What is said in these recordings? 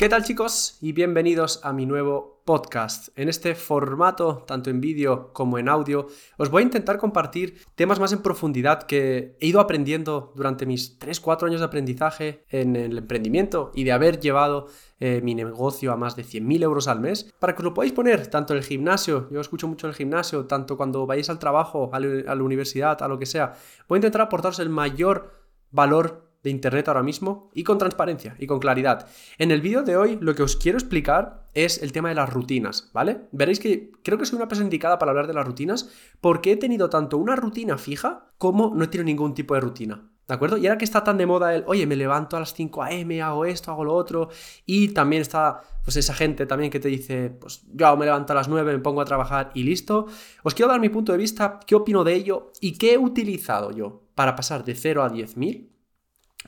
¿Qué tal chicos? Y bienvenidos a mi nuevo podcast. En este formato, tanto en vídeo como en audio, os voy a intentar compartir temas más en profundidad que he ido aprendiendo durante mis 3-4 años de aprendizaje en el emprendimiento y de haber llevado eh, mi negocio a más de 100.000 euros al mes, para que lo podáis poner tanto en el gimnasio, yo escucho mucho en el gimnasio, tanto cuando vayáis al trabajo, a la universidad, a lo que sea. Voy a intentar aportaros el mayor valor de Internet ahora mismo y con transparencia y con claridad. En el vídeo de hoy lo que os quiero explicar es el tema de las rutinas, ¿vale? Veréis que creo que soy una persona indicada para hablar de las rutinas porque he tenido tanto una rutina fija como no he tenido ningún tipo de rutina. ¿De acuerdo? Y ahora que está tan de moda el, oye, me levanto a las 5 a.m., hago esto, hago lo otro, y también está, pues esa gente también que te dice, pues yo me levanto a las 9, me pongo a trabajar y listo. Os quiero dar mi punto de vista, qué opino de ello y qué he utilizado yo para pasar de 0 a 10.000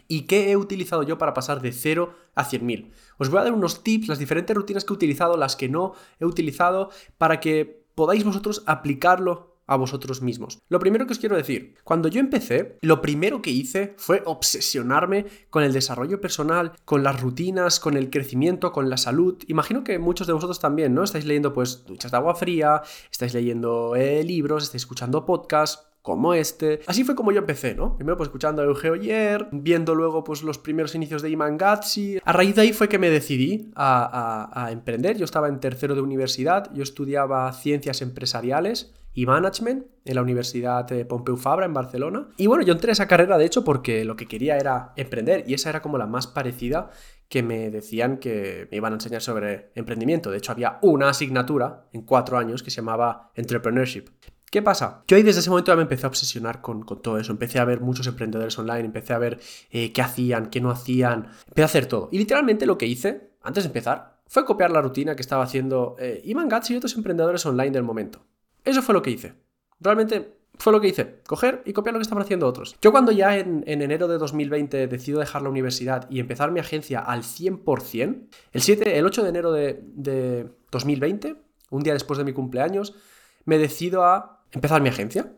¿Y qué he utilizado yo para pasar de 0 a 100.000? Os voy a dar unos tips, las diferentes rutinas que he utilizado, las que no he utilizado, para que podáis vosotros aplicarlo a vosotros mismos. Lo primero que os quiero decir, cuando yo empecé, lo primero que hice fue obsesionarme con el desarrollo personal, con las rutinas, con el crecimiento, con la salud. Imagino que muchos de vosotros también, ¿no? Estáis leyendo pues duchas de agua fría, estáis leyendo eh, libros, estáis escuchando podcasts como este. Así fue como yo empecé, ¿no? Primero pues escuchando a Eugeo Yer, viendo luego pues los primeros inicios de Iman Gatsi. A raíz de ahí fue que me decidí a, emprender. Yo estaba en tercero de universidad, yo estudiaba ciencias empresariales y management en la Universidad de Pompeu Fabra en Barcelona. Y bueno, yo entré a esa carrera de hecho porque lo que quería era emprender y esa era como la más parecida que me decían que me iban a enseñar sobre emprendimiento. De hecho, había una asignatura en cuatro años que se llamaba Entrepreneurship. ¿Qué pasa? Yo ahí desde ese momento ya me empecé a obsesionar con, todo eso. Empecé a ver muchos emprendedores online, empecé a ver eh, qué hacían, qué no hacían. Empecé a hacer todo. Y literalmente lo que hice, antes de empezar, fue copiar la rutina que estaba haciendo eh, Iman Gatz y otros emprendedores online del momento. Eso fue lo que hice. Realmente fue lo que hice, coger y copiar lo que estaban haciendo otros. Yo cuando ya en, enero de 2020 decido dejar la universidad y empezar mi agencia al 100%, el, 7, el 8 de enero de, de 2020, un día después de mi cumpleaños, me decido a empezar mi agencia.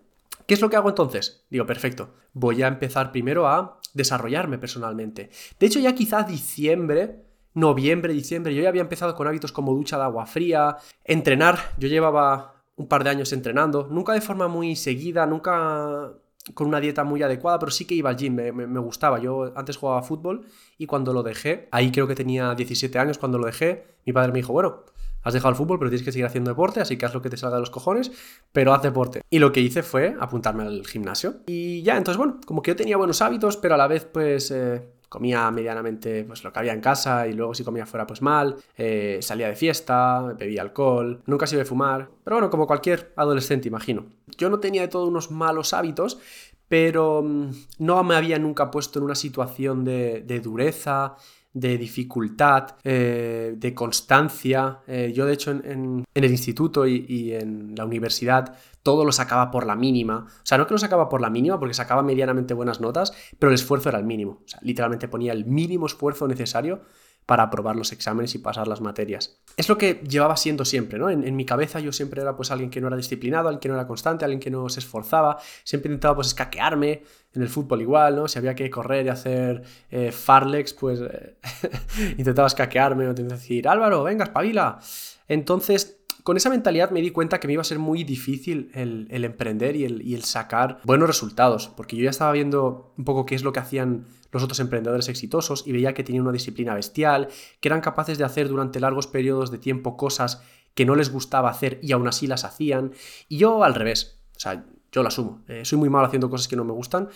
¿Qué es lo que hago entonces? Digo, perfecto, voy a empezar primero a desarrollarme personalmente. De hecho, ya quizás diciembre, noviembre, diciembre, yo ya había empezado con hábitos como ducha de agua fría, entrenar, yo llevaba un par de años entrenando, nunca de forma muy seguida, nunca con una dieta muy adecuada, pero sí que iba al gym, me, me, gustaba. Yo antes jugaba fútbol y cuando lo dejé, ahí creo que tenía 17 años cuando lo dejé, mi padre me dijo, bueno, has dejado el fútbol, pero tienes que seguir haciendo deporte, así que haz lo que te salga de los cojones, pero haz deporte. Y lo que hice fue apuntarme al gimnasio. Y ya, entonces, bueno, como que yo tenía buenos hábitos, pero a la vez, pues, eh, comía medianamente pues, lo que había en casa y luego si comía fuera, pues mal. Eh, salía de fiesta, bebía alcohol, nunca se iba a fumar. Pero bueno, como cualquier adolescente, imagino. Yo no tenía de todo unos malos hábitos, pero mm, no me había nunca puesto en una situación de, de dureza, de dificultad, eh, de constancia. Eh, yo, de hecho, en, el instituto y, en la universidad, todo lo sacaba por la mínima. O sea, no que lo sacaba por la mínima, porque sacaba medianamente buenas notas, pero el esfuerzo era el mínimo. O sea, literalmente ponía el mínimo esfuerzo necesario para aprobar los exámenes y pasar las materias. Es lo que llevaba siendo siempre, ¿no? En, mi cabeza yo siempre era pues alguien que no era disciplinado, alguien que no era constante, alguien que no se esforzaba, siempre intentaba pues escaquearme, en el fútbol igual, ¿no? Si había que correr y hacer eh, farlex, pues eh, intentaba escaquearme o decir, Álvaro, venga, espabila. Entonces, con esa mentalidad me di cuenta que me iba a ser muy difícil el, emprender y el, sacar buenos resultados, porque yo ya estaba viendo un poco qué es lo que hacían los otros emprendedores exitosos y veía que tenían una disciplina bestial, que eran capaces de hacer durante largos periodos de tiempo cosas que no les gustaba hacer y aún así las hacían. Y yo al revés, o sea, yo lo asumo, eh, soy muy malo haciendo cosas que no me gustan,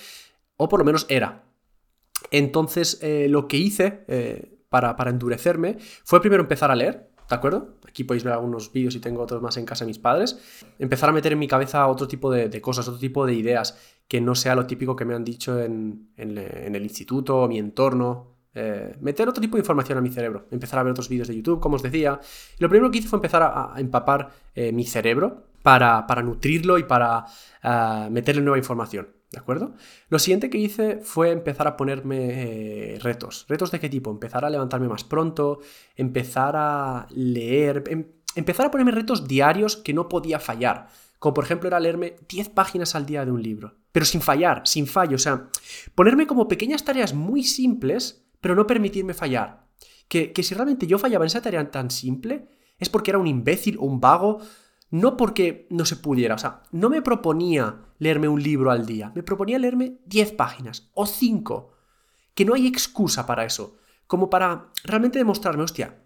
o por lo menos era. Entonces, eh, lo que hice eh, para, para endurecerme fue primero empezar a leer, ¿De acuerdo? Aquí podéis ver algunos vídeos y tengo otros más en casa de mis padres. Empezar a meter en mi cabeza otro tipo de, cosas, otro tipo de ideas, que no sea lo típico que me han dicho en, el instituto, mi entorno. Eh, meter otro tipo de información a mi cerebro. Empezar a ver otros vídeos de YouTube, como os decía. Y lo primero que hice fue empezar a, empapar eh, mi cerebro para, nutrirlo y para eh, meterle nueva información. ¿De acuerdo? Lo siguiente que hice fue empezar a ponerme eh, retos. ¿Retos de qué tipo? Empezar a levantarme más pronto, empezar a leer, em, empezar a ponerme retos diarios que no podía fallar. Como por ejemplo era leerme 10 páginas al día de un libro. Pero sin fallar, sin fallo. O sea, ponerme como pequeñas tareas muy simples, pero no permitirme fallar. que, que si realmente yo fallaba en esa tarea tan simple, es porque era un imbécil o un vago, no porque no se pudiera. O sea, no me proponía leerme un libro al día, me proponía leerme 10 páginas o 5. Que no hay excusa para eso. Como para realmente demostrarme, hostia,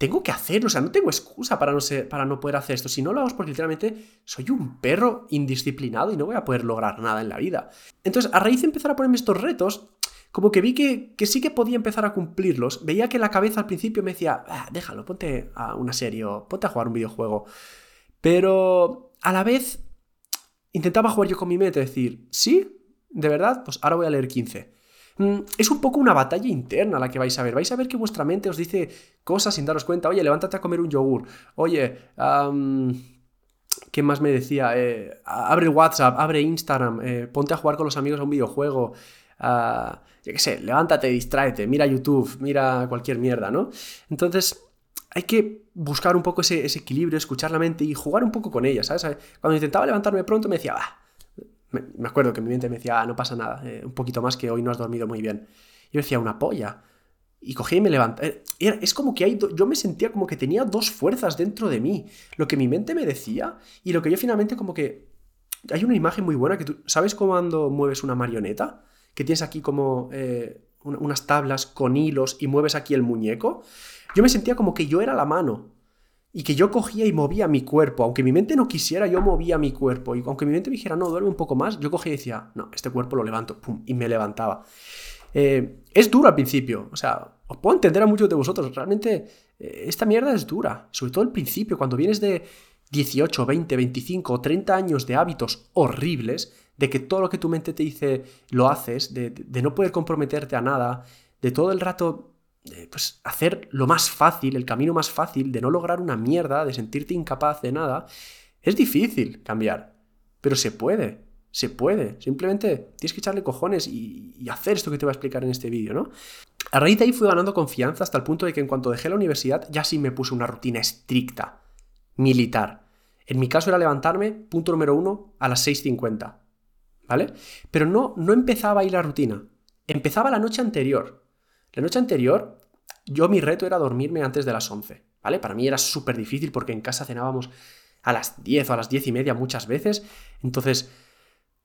tengo que hacerlo, o sea, no tengo excusa para no, ser, para no poder hacer esto. Si no lo hago es porque literalmente soy un perro indisciplinado y no voy a poder lograr nada en la vida. Entonces, a raíz de empezar a ponerme estos retos, como que vi que, sí que podía empezar a cumplirlos. Veía que la cabeza al principio me decía, ah, déjalo, ponte a una serie o ponte a jugar un videojuego. Pero a la vez intentaba jugar yo con mi mente, decir, sí, de verdad, pues ahora voy a leer 15. Mm, es un poco una batalla interna la que vais a ver. Vais a ver que vuestra mente os dice cosas sin daros cuenta. Oye, levántate a comer un yogur. Oye, ¿qué más me decía? Eh, abre WhatsApp, abre Instagram, eh, ponte a jugar con los amigos a un videojuego. Uh, yo qué sé, levántate, distráete, mira YouTube, mira cualquier mierda, ¿no? Entonces, hay que buscar un poco ese, equilibrio, escuchar la mente y jugar un poco con ella, ¿sabes? Cuando intentaba levantarme pronto me decía, ah, me, acuerdo que mi mente me decía, ah, no pasa nada, eh, un poquito más que hoy no has dormido muy bien. Yo decía, una polla. Y cogí y me levanté. Eh, es como que hay yo me sentía como que tenía dos fuerzas dentro de mí. Lo que mi mente me decía y lo que yo finalmente como que... Hay una imagen muy buena que tú... ¿Sabes cuando mueves una marioneta? Que tienes aquí como eh, unas tablas con hilos y mueves aquí el muñeco. Yo me sentía como que yo era la mano y que yo cogía y movía mi cuerpo. Aunque mi mente no quisiera, yo movía mi cuerpo. Y aunque mi mente me dijera, no, duerme un poco más, yo cogía y decía, no, este cuerpo lo levanto, pum, y me levantaba. Eh, es duro al principio, o sea, os puedo entender a muchos de vosotros, realmente eh, esta mierda es dura, sobre todo al principio, cuando vienes de 18, 20, 25 o 30 años de hábitos horribles, de que todo lo que tu mente te dice lo haces, de no poder comprometerte a nada, de todo el rato pues, hacer lo más fácil, el camino más fácil de no lograr una mierda, de sentirte incapaz de nada, es difícil cambiar. Pero se puede, se puede. Simplemente tienes que echarle cojones y, hacer esto que te voy a explicar en este vídeo, ¿no? A raíz de ahí fui ganando confianza hasta el punto de que en cuanto dejé la universidad ya sí me puse una rutina estricta, militar. En mi caso era levantarme, punto número uno, a las 6.50. ¿Vale? Pero no, no empezaba ahí la rutina. Empezaba la noche anterior. La noche anterior, yo mi reto era dormirme antes de las 11, ¿vale? Para mí era súper difícil porque en casa cenábamos a las 10 o a las 10 y media muchas veces, entonces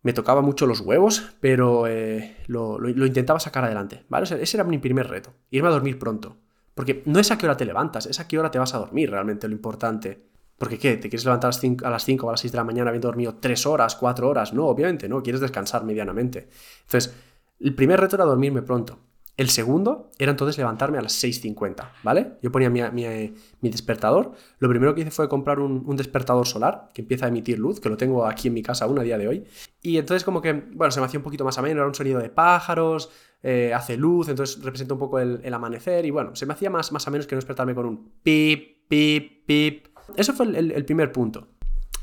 me tocaba mucho los huevos, pero eh, lo, intentaba sacar adelante, ¿vale? ese era mi primer reto, irme a dormir pronto. Porque no es a qué hora te levantas, es a qué hora te vas a dormir realmente lo importante. Porque ¿qué? ¿Te quieres levantar a las 5, o a las 6 de la mañana habiendo dormido 3 horas, 4 horas? No, obviamente no, quieres descansar medianamente. Entonces, el primer reto era dormirme pronto. El segundo era entonces levantarme a las 6.50, ¿vale? Yo ponía mi, despertador. Lo primero que hice fue comprar un, despertador solar que empieza a emitir luz, que lo tengo aquí en mi casa aún a día de hoy. Y entonces como que, bueno, se me hacía un poquito más ameno, era un sonido de pájaros, eh, hace luz, entonces representa un poco el, amanecer y bueno, se me hacía más, más menos que no despertarme con un pip, pip, pip. Eso fue el, el primer punto.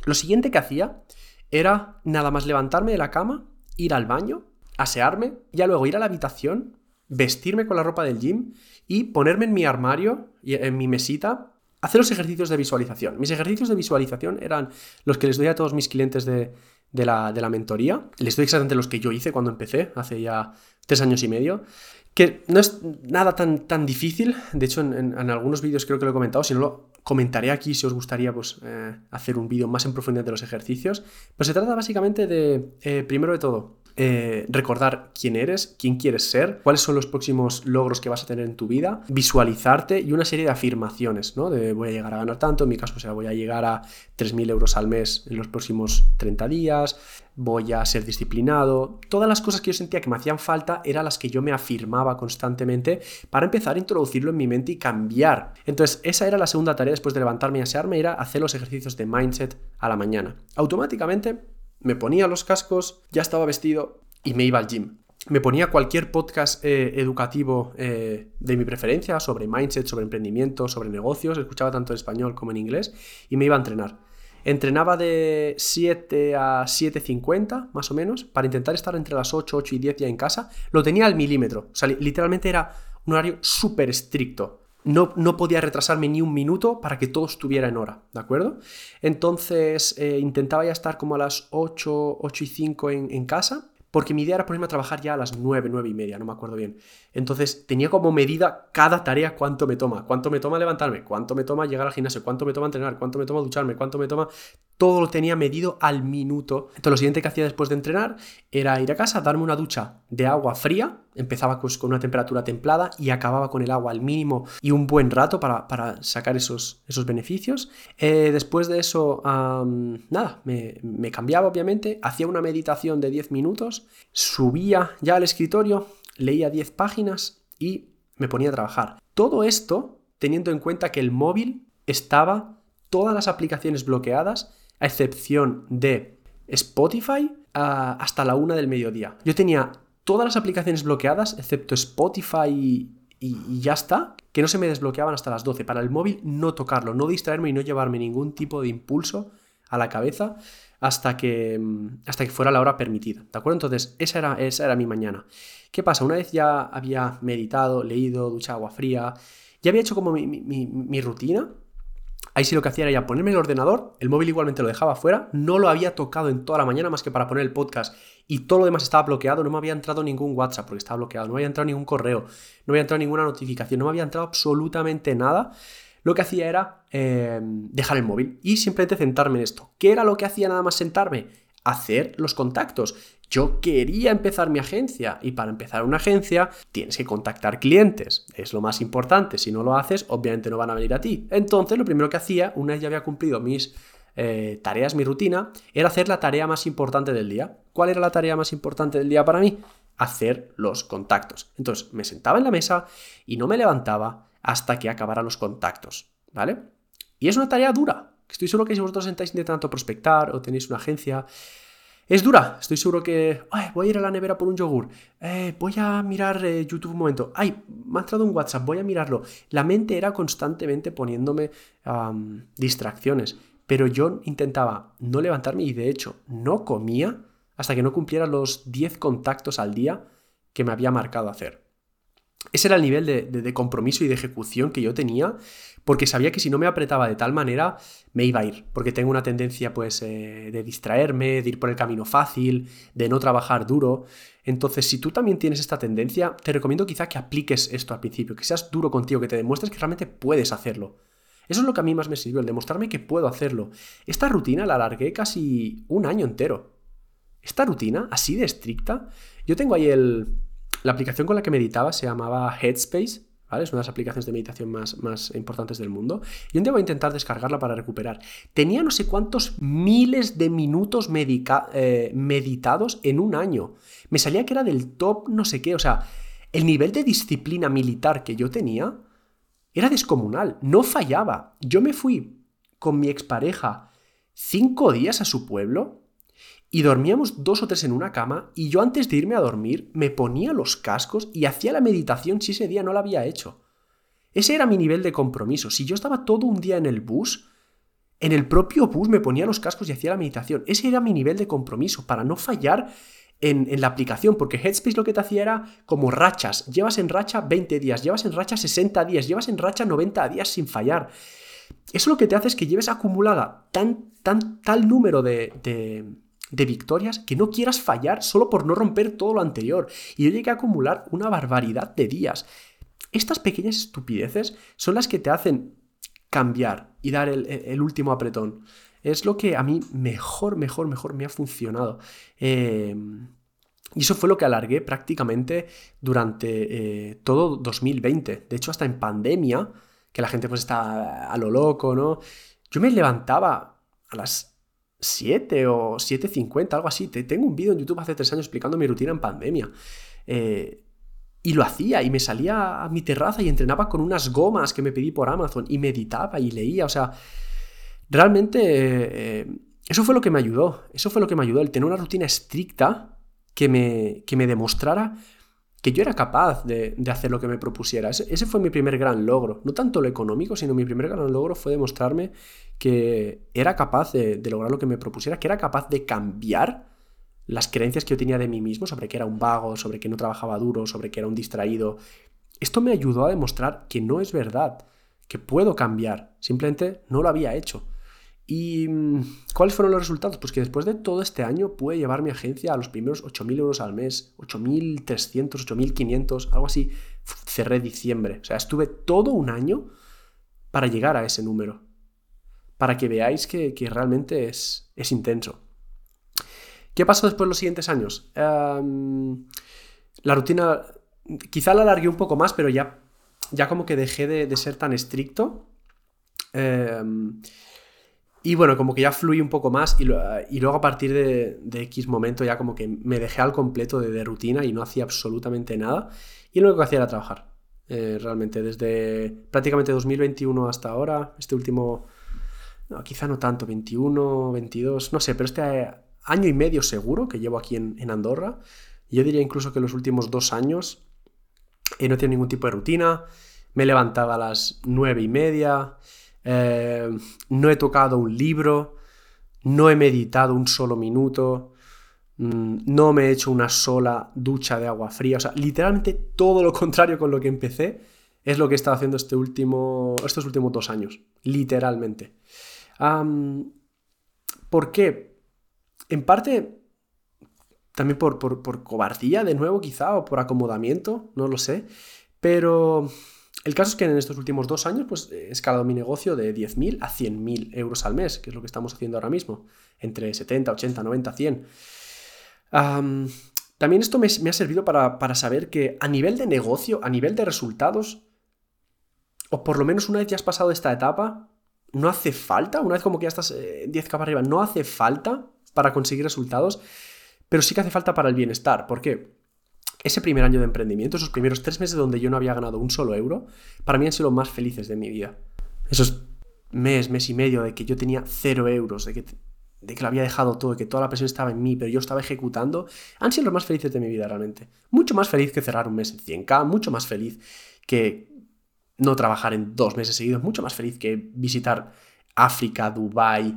Lo siguiente que hacía era nada más levantarme de la cama, ir al baño, asearme, ya luego ir a la habitación, vestirme con la ropa del gym y ponerme en mi armario, en mi mesita, hacer los ejercicios de visualización. Mis ejercicios de visualización eran los que les doy a todos mis clientes de, la, de la mentoría. Les doy exactamente los que yo hice cuando empecé, hace ya tres años y medio. Que no es nada tan, tan difícil. De hecho, en, algunos vídeos creo que lo he comentado. Si no lo comentaré aquí, si os gustaría pues, eh, hacer un vídeo más en profundidad de los ejercicios. Pero se trata básicamente de, eh, primero de todo, eh, recordar quién eres, quién quieres ser, cuáles son los próximos logros que vas a tener en tu vida, visualizarte y una serie de afirmaciones, ¿no? De voy a llegar a ganar tanto, en mi caso, o sea, voy a llegar a 3.000 euros al mes en los próximos 30 días, voy a ser disciplinado. Todas las cosas que yo sentía que me hacían falta eran las que yo me afirmaba constantemente para empezar a introducirlo en mi mente y cambiar. Entonces, esa era la segunda tarea después de levantarme y asearme, era hacer los ejercicios de mindset a la mañana. Automáticamente me ponía los cascos, ya estaba vestido y me iba al gym. Me ponía cualquier podcast eh, educativo eh, de mi preferencia sobre mindset, sobre emprendimiento, sobre negocios, escuchaba tanto en español como en inglés y me iba a entrenar. Entrenaba de 7 a 7.50, más o menos, para intentar estar entre las 8, 8 y 10 ya en casa. Lo tenía al milímetro, o sea, literalmente era un horario súper estricto no, podía retrasarme ni un minuto para que todo estuviera en hora, ¿de acuerdo? Entonces eh, intentaba ya estar como a las 8, 8 y 5 en, casa, porque mi idea era ponerme a trabajar ya a las 9, 9 y media, no me acuerdo bien. Entonces tenía como medida cada tarea cuánto me toma, cuánto me toma levantarme, cuánto me toma llegar al gimnasio, cuánto me toma entrenar, cuánto me toma ducharme, cuánto me toma... Todo lo tenía medido al minuto. Entonces lo siguiente que hacía después de entrenar era ir a casa, darme una ducha de agua fría, empezaba pues, con una temperatura templada y acababa con el agua al mínimo y un buen rato para, sacar esos, esos beneficios. Eh, después de eso, nada, me, me cambiaba obviamente, hacía una meditación de 10 minutos, subía ya al escritorio, leía 10 páginas y me ponía a trabajar. Todo esto teniendo en cuenta que el móvil estaba todas las aplicaciones bloqueadas, a excepción de Spotify, hasta la una del mediodía. Yo tenía todas las aplicaciones bloqueadas, excepto Spotify y, y, ya está, que no se me desbloqueaban hasta las 12. Para el móvil no tocarlo, no distraerme y no llevarme ningún tipo de impulso a la cabeza hasta que, mm, hasta que fuera la hora permitida. ¿De acuerdo? Entonces, esa era, esa era mi mañana. ¿Qué pasa? Una vez ya había meditado, leído, ducha agua fría, ya había hecho como mi, rutina. Ahí sí lo que hacía era ya ponerme el ordenador, el móvil igualmente lo dejaba fuera, no lo había tocado en toda la mañana más que para poner el podcast y todo lo demás estaba bloqueado, no me había entrado ningún WhatsApp porque estaba bloqueado, no había entrado ningún correo, no había entrado ninguna notificación, no me había entrado absolutamente nada lo que hacía era em, dejar el móvil y simplemente sentarme en esto. ¿Qué era lo que hacía nada más sentarme? Hacer los contactos. Yo quería empezar mi agencia y para empezar una agencia tienes que contactar clientes. Es lo más importante. Si no lo haces, obviamente no van a venir a ti. Entonces, lo primero que hacía, una vez ya había cumplido mis eh, tareas, mi rutina, era hacer la tarea más importante del día. ¿Cuál era la tarea más importante del día para mí? Hacer los contactos. Entonces, me sentaba en la mesa y no me levantaba hasta que acabara los contactos, ¿vale? Y es una tarea dura. Estoy seguro que si vosotros sentáis intentando prospectar o tenéis una agencia, es dura. Estoy seguro que, ay, voy a ir a la nevera por un yogur, eh, voy a mirar eh, YouTube un momento, ay, me ha entrado un WhatsApp, voy a mirarlo. La mente era constantemente poniéndome distracciones, pero yo intentaba no levantarme y de hecho no comía hasta que no cumpliera los 10 contactos al día que me había marcado hacer. Ese era el nivel de, compromiso y de ejecución que yo tenía, porque sabía que si no me apretaba de tal manera, me iba a ir, porque tengo una tendencia pues eh, de distraerme, de ir por el camino fácil, de no trabajar duro. Entonces, si tú también tienes esta tendencia, te recomiendo quizá que apliques esto al principio, que seas duro contigo, que te demuestres que realmente puedes hacerlo. Eso es lo que a mí más me sirvió, el demostrarme que puedo hacerlo. Esta rutina la alargué casi un año entero. Esta rutina, así de estricta, yo tengo ahí el, la aplicación con la que meditaba se llamaba Headspace, ¿vale? Es una de las aplicaciones de meditación más, más importantes del mundo. Y un día voy a intentar descargarla para recuperar. Tenía no sé cuántos miles de minutos eh, meditados en un año. Me salía que era del top no sé qué. O sea, el nivel de disciplina militar que yo tenía era descomunal. No fallaba. Yo me fui con mi expareja cinco días a su pueblo y dormíamos dos o tres en una cama y yo antes de irme a dormir me ponía los cascos y hacía la meditación si ese día no la había hecho. Ese era mi nivel de compromiso. Si yo estaba todo un día en el bus, en el propio bus me ponía los cascos y hacía la meditación. Ese era mi nivel de compromiso para no fallar en, en, la aplicación, porque Headspace lo que te hacía era como rachas. Llevas en racha 20 días, llevas en racha 60 días, llevas en racha 90 días sin fallar. Eso lo que te hace es que lleves acumulada tan, tan, tal número de, de victorias que no quieras fallar solo por no romper todo lo anterior. Y yo llegué a acumular una barbaridad de días. Estas pequeñas estupideces son las que te hacen cambiar y dar el, último apretón. Es lo que a mí mejor, mejor, mejor me ha funcionado. Eh, y eso fue lo que alargué prácticamente durante eh, todo 2020. De hecho, hasta en pandemia, que la gente pues está a lo loco, ¿no? Yo me levantaba a las 7 o 7.50, algo así. Tengo un vídeo en YouTube hace 3 años explicando mi rutina en pandemia. Eh, y lo hacía y me salía a mi terraza y entrenaba con unas gomas que me pedí por Amazon y meditaba y leía. O sea, realmente eh, eso fue lo que me ayudó. Eso fue lo que me ayudó, el tener una rutina estricta que me, que me demostrara que yo era capaz de, hacer lo que me propusiera. Ese, fue mi primer gran logro. No tanto lo económico, sino mi primer gran logro fue demostrarme que era capaz de, lograr lo que me propusiera, que era capaz de cambiar las creencias que yo tenía de mí mismo sobre que era un vago, sobre que no trabajaba duro, sobre que era un distraído. Esto me ayudó a demostrar que no es verdad, que puedo cambiar. Simplemente no lo había hecho. ¿Y mm, cuáles fueron los resultados? Pues que después de todo este año pude llevar mi agencia a los primeros 8.000 euros al mes, 8.300, 8.500, algo así. Cerré diciembre. O sea, estuve todo un año para llegar a ese número. Para que veáis que, realmente es, es, intenso. ¿Qué pasó después de los siguientes años? La rutina, quizá la alargué un poco más, pero ya, ya como que dejé de, ser tan estricto. Em, y bueno, como que ya fluí un poco más y, luego a partir de, X momento ya como que me dejé al completo de, rutina y no hacía absolutamente nada. Y lo único que hacía era trabajar. Eh, realmente, desde prácticamente 2021 hasta ahora, este último, quizá no tanto, 21, 22, no sé, pero este año y medio seguro que llevo aquí en, Andorra. Yo diría incluso que los últimos dos años eh, no he ningún tipo de rutina. Me levantaba a las nueve y media. Eh, no he tocado un libro, no he meditado un solo minuto, mm, no me he hecho una sola ducha de agua fría. O sea, literalmente todo lo contrario con lo que empecé es lo que he estado haciendo este último, estos últimos dos años. Literalmente. ¿Por qué? En parte, también por, por cobardía, de nuevo, quizá, o por acomodamiento, no lo sé. Pero el caso es que en estos últimos dos años pues, he escalado mi negocio de 10.000 a 100.000 euros al mes, que es lo que estamos haciendo ahora mismo, entre 70, 80, 90, 100. también esto me, ha servido para, saber que a nivel de negocio, a nivel de resultados, o por lo menos una vez ya has pasado esta etapa, no hace falta, una vez como que ya estás 10 capas arriba, no hace falta para conseguir resultados, pero sí que hace falta para el bienestar. ¿Por qué? Ese primer año de emprendimiento, esos primeros tres meses donde yo no había ganado un solo euro, para mí han sido los más felices de mi vida. Esos mes, mes y medio de que yo tenía cero euros, de que, de que lo había dejado todo, de que toda la presión estaba en mí, pero yo estaba ejecutando, han sido los más felices de mi vida realmente. Mucho más feliz que cerrar un mes en 100k, mucho más feliz que no trabajar en dos meses seguidos, mucho más feliz que visitar África, Dubai,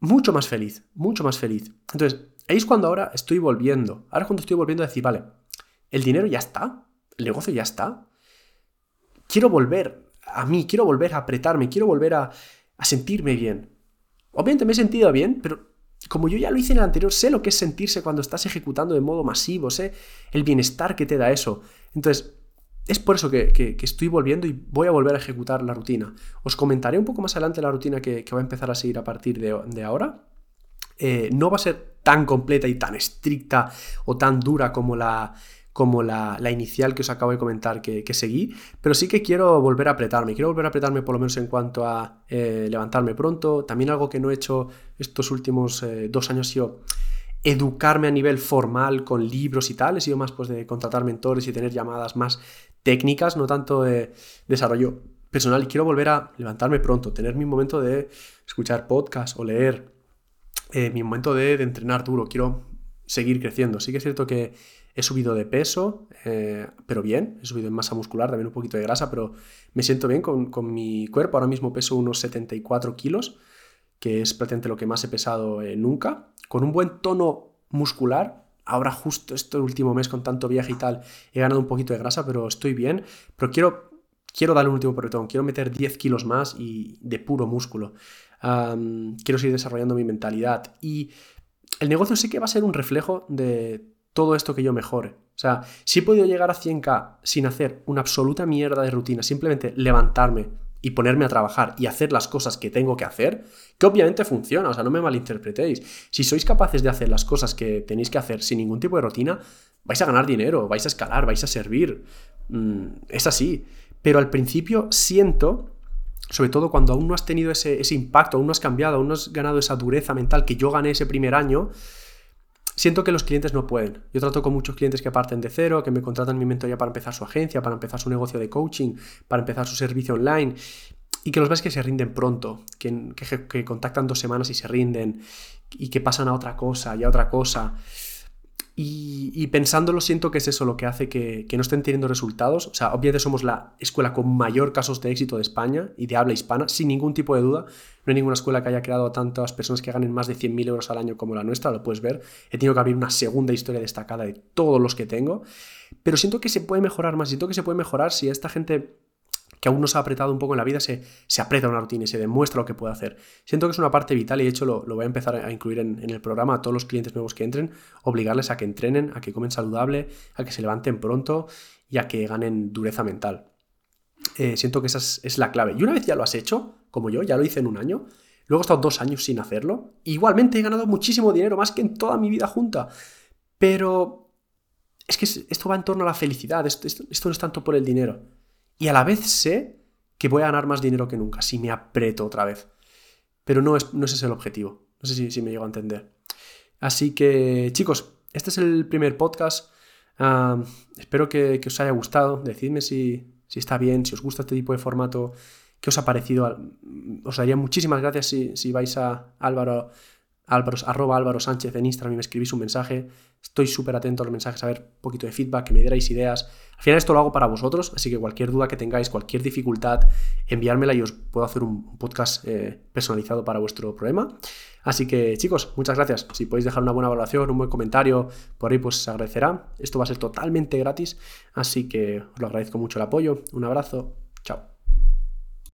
mucho más feliz, mucho más feliz. Entonces, ahí es cuando ahora estoy volviendo, ahora es cuando estoy volviendo a decir, vale, el dinero ya está, el negocio ya está. Quiero volver a mí, quiero volver a apretarme, quiero volver a, sentirme bien. Obviamente me he sentido bien, pero como yo ya lo hice en el anterior, sé lo que es sentirse cuando estás ejecutando de modo masivo, sé el bienestar que te da eso. Entonces, es por eso que, estoy volviendo y voy a volver a ejecutar la rutina. Os comentaré un poco más adelante la rutina que, va a empezar a seguir a partir de, ahora. Eh, no va a ser tan completa y tan estricta o tan dura como la, como la, inicial que os acabo de comentar que, seguí, pero sí que quiero volver a apretarme, quiero volver a apretarme por lo menos en cuanto a eh, levantarme pronto, también algo que no he hecho estos últimos eh, dos años ha sido educarme a nivel formal con libros y tal, he sido más pues de contratar mentores y tener llamadas más técnicas, no tanto de desarrollo personal. Y quiero volver a levantarme pronto, tener mi momento de escuchar podcast o leer, eh, mi momento de, de entrenar duro, quiero seguir creciendo. Sí que es cierto que He subido de peso, eh, pero bien. He subido en masa muscular, también un poquito de grasa, pero me siento bien con, mi cuerpo. Ahora mismo peso unos 74 kilos, que es prácticamente lo que más he pesado eh, nunca. Con un buen tono muscular. Ahora justo este último mes con tanto viaje y tal he ganado un poquito de grasa, pero estoy bien. Pero quiero, quiero darle un último porretón. Quiero meter 10 kilos más y de puro músculo. quiero seguir desarrollando mi mentalidad. Y el negocio sí que va a ser un reflejo de todo esto que yo mejore. O sea, si he podido llegar a 100k sin hacer una absoluta mierda de rutina, simplemente levantarme y ponerme a trabajar y hacer las cosas que tengo que hacer, que obviamente funciona, o sea, no me malinterpretéis. Si sois capaces de hacer las cosas que tenéis que hacer sin ningún tipo de rutina, vais a ganar dinero, vais a escalar, vais a servir. Mm, es así. Pero al principio siento, sobre todo cuando aún no has tenido ese, ese impacto, aún no has cambiado, aún no has ganado esa dureza mental que yo gané ese primer año, siento que los clientes no pueden. Yo trato con muchos clientes que parten de cero, que me contratan mi mentoría para empezar su agencia, para empezar su negocio de coaching, para empezar su servicio online. Y que los ves que se rinden pronto, que, que contactan dos semanas y se rinden, y que pasan a otra cosa y a otra cosa. Y, pensándolo, siento que es eso lo que hace que, no estén teniendo resultados. O sea, obviamente somos la escuela con mayor casos de éxito de España y de habla hispana, sin ningún tipo de duda. No hay ninguna escuela que haya creado a tantas personas que ganen más de 100.000 euros al año como la nuestra, lo puedes ver. He tenido que abrir una segunda historia destacada de todos los que tengo. Pero siento que se puede mejorar más. Siento que se puede mejorar si esta gente que aún no se ha apretado un poco en la vida, se, se aprieta una rutina y se demuestra lo que puede hacer. Siento que es una parte vital y de hecho lo, voy a empezar a incluir en, el programa a todos los clientes nuevos que entren, obligarles a que entrenen, a que comen saludable, a que se levanten pronto y a que ganen dureza mental. Eh, siento que esa es, la clave. Y una vez ya lo has hecho, como yo, ya lo hice en un año, luego he estado dos años sin hacerlo, igualmente he ganado muchísimo dinero, más que en toda mi vida junta. Pero es que esto va en torno a la felicidad, esto, no es tanto por el dinero. Y a la vez sé que voy a ganar más dinero que nunca si me aprieto otra vez. Pero no, es, no ese es el objetivo. No sé si, me llego a entender. Así que, chicos, este es el primer podcast. Espero que, os haya gustado. Decidme si, está bien, si os gusta este tipo de formato, qué os ha parecido. Os daría muchísimas gracias si, si vais a Álvaro Álvaro, arroba Álvaro Sánchez en Instagram y me escribís un mensaje. Estoy súper atento a los mensajes, a ver un poquito de feedback, que me dierais ideas. Al final esto lo hago para vosotros, así que cualquier duda que tengáis, cualquier dificultad, enviármela y os puedo hacer un podcast eh, personalizado para vuestro problema. Así que chicos, muchas gracias. Si podéis dejar una buena valoración, un buen comentario, por ahí pues se agradecerá. Esto va a ser totalmente gratis, así que os lo agradezco mucho el apoyo. Un abrazo. Chao.